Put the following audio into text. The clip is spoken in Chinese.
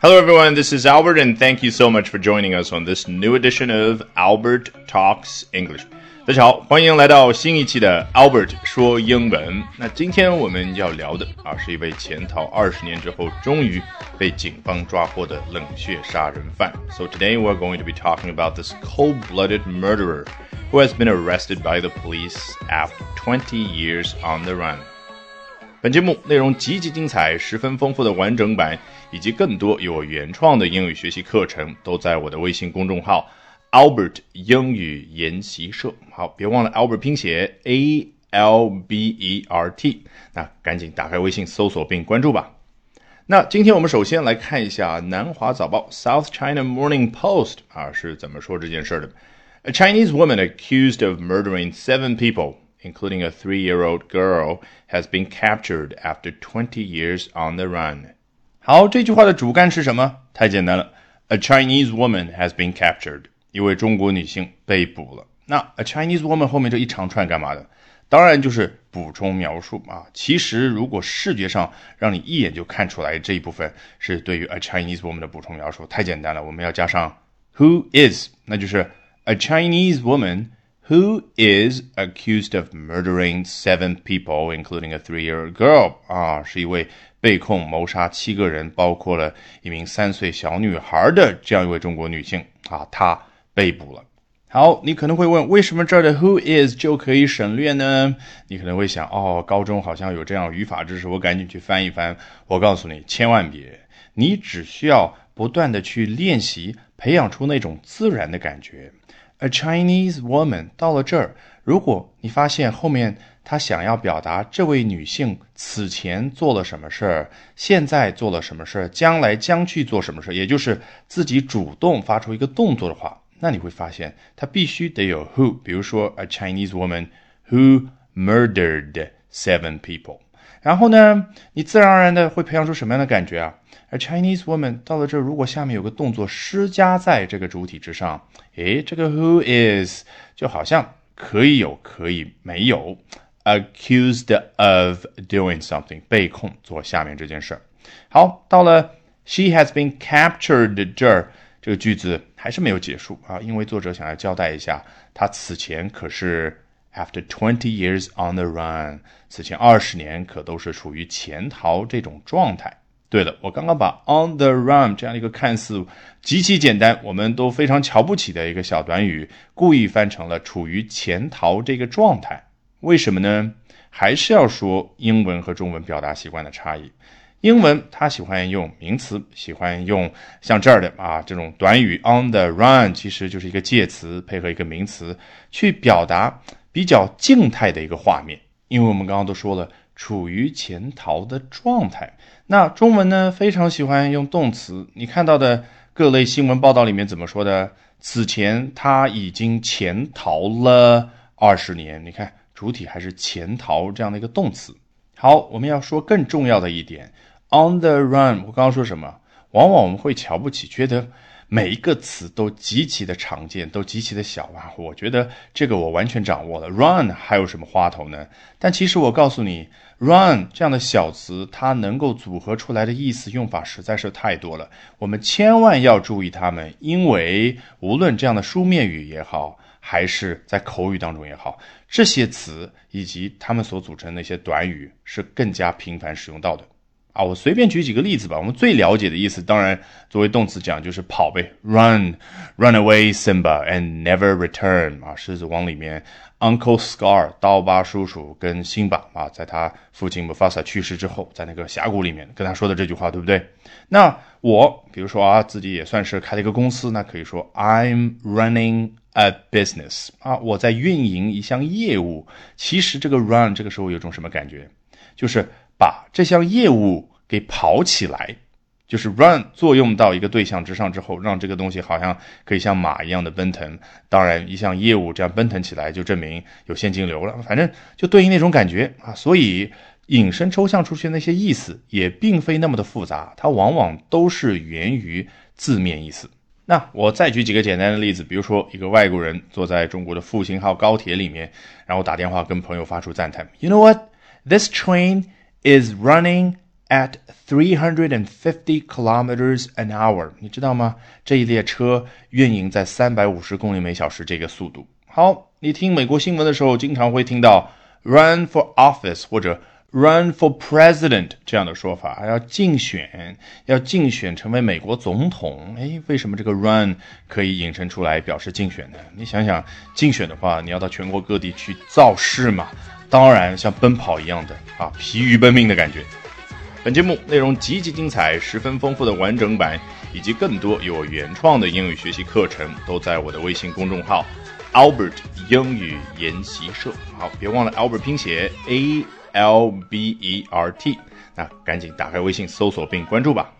Hello, everyone. This is Albert, and thank you so much for joining us on this new edition of Albert Talks English. 大家好，欢迎来到新一期的 Albert 说英文。那今天我们要聊的啊，是一位潜逃二十年之后终于被警方抓获的冷血杀人犯。So today we're going to be talking about this cold-blooded murderer who has been arrested by the police after 20 years on the run. 本节目内容极其精彩，十分丰富的完整版，以及更多有我原创的英语学习课程，都在我的微信公众号 Albert 英语研习社。好，别忘了 Albert 拼写 A L B E R T。那赶紧打开微信搜索并关注吧。那今天我们首先来看一下南华早报 South China Morning Post 啊是怎么说这件事的。A Chinese woman accused of murdering seven people including a three year old girl, has been captured after 20 years on the run. 好，这句话的主干是什么？太简单了，A Chinese woman has been captured，一位中国女性被捕了。那 A Chinese woman 后面这一长串干嘛的？当然就是补充描述啊。其实如果视觉上让你一眼就看出来这一部分是对于 A Chinese woman 的补充描述，太简单了。我们要加上 Who is，那就是 A Chinese woman。 Who is accused of murdering seven people, including a three-year-old girl 啊，是一位被控谋杀七个人，包括了一名三岁小女孩的这样一位中国女性啊，她被捕了。好，你可能会问，为什么这儿的 who is 就可以省略呢？你可能会想，哦，高中好像有这样语法知识，我赶紧去翻一翻。我告诉你，千万别，你只需要不断的去练习，培养出那种自然的感觉。A Chinese woman 到了这儿，如果你发现后面他想要表达这位女性此前做了什么事儿，现在做了什么事儿，将来将去做什么事儿，也就是自己主动发出一个动作的话，那你会发现他必须得有 who。比如说，a Chinese woman who murdered seven people。然后呢，你自然而然的会培养出什么样的感觉啊？而 Chinese woman 到了这，如果下面有个动作施加在这个主体之上，诶，这个 who is 就好像可以有，可以没有。Accused of doing something，被控做下面这件事儿。好，到了 she has been captured 这儿，这个句子还是没有结束啊，因为作者想要交代一下，他此前可是 after twenty years on the run，此前二十年可都是处于潜逃这种状态。对了，我刚刚把 on the run 这样一个看似极其简单，我们都非常瞧不起的一个小短语，故意翻成了处于潜逃这个状态。为什么呢？还是要说英文和中文表达习惯的差异。英文它喜欢用名词，喜欢用像这儿的啊这种短语 on the run，其实就是一个介词配合一个名词去表达比较静态的一个画面。因为我们刚刚都说了。处于潜逃的状态。那中文呢？非常喜欢用动词。你看到的各类新闻报道里面怎么说的？此前他已经潜逃了二十年。你看，主体还是潜逃这样的一个动词。好，我们要说更重要的一点，on the run。我刚刚说什么？往往我们会瞧不起，觉得。每一个词都极其的常见，都极其的小啊！我觉得这个我完全掌握了。Run 还有什么花头呢？但其实我告诉你，run 这样的小词，它能够组合出来的意思用法实在是太多了。我们千万要注意它们，因为无论这样的书面语也好，还是在口语当中也好，这些词以及它们所组成的一些短语是更加频繁使用到的。啊，我随便举几个例子吧。我们最了解的意思，当然作为动词讲就是跑呗，run，run away Simba and never return。啊，狮子王里面，Uncle Scar 刀疤叔叔跟辛巴啊，在他父亲 Mufasa 去世之后，在那个峡谷里面跟他说的这句话，对不对？那我比如说啊，自己也算是开了一个公司，那可以说 I'm running a business。啊，我在运营一项业务。其实这个 run 这个时候有种什么感觉？就是把这项业务给跑起来，就是 run 作用到一个对象之上之后，让这个东西好像可以像马一样的奔腾。当然，一项业务这样奔腾起来，就证明有现金流了。反正就对应那种感觉啊。所以引申抽象出去那些意思也并非那么的复杂，它往往都是源于字面意思。那我再举几个简单的例子，比如说一个外国人坐在中国的复兴号高铁里面，然后打电话跟朋友发出赞叹：“You know what？” This train is running at three hundred and fifty kilometers an hour。你知道吗？这一列车运营在三百五十公里每小时这个速度。好，你听美国新闻的时候，经常会听到 run for office 或者 run for president 这样的说法，要竞选，要竞选成为美国总统。哎，为什么这个 run 可以引申出来表示竞选呢？你想想，竞选的话，你要到全国各地去造势嘛，当然像奔跑一样的啊，疲于奔命的感觉。本节目内容极其精彩，十分丰富的完整版，以及更多有我原创的英语学习课程，都在我的微信公众号 Albert 英语研习社。好，别忘了 Albert 拼写 A。L B E R T，那赶紧打开微信搜索并关注吧。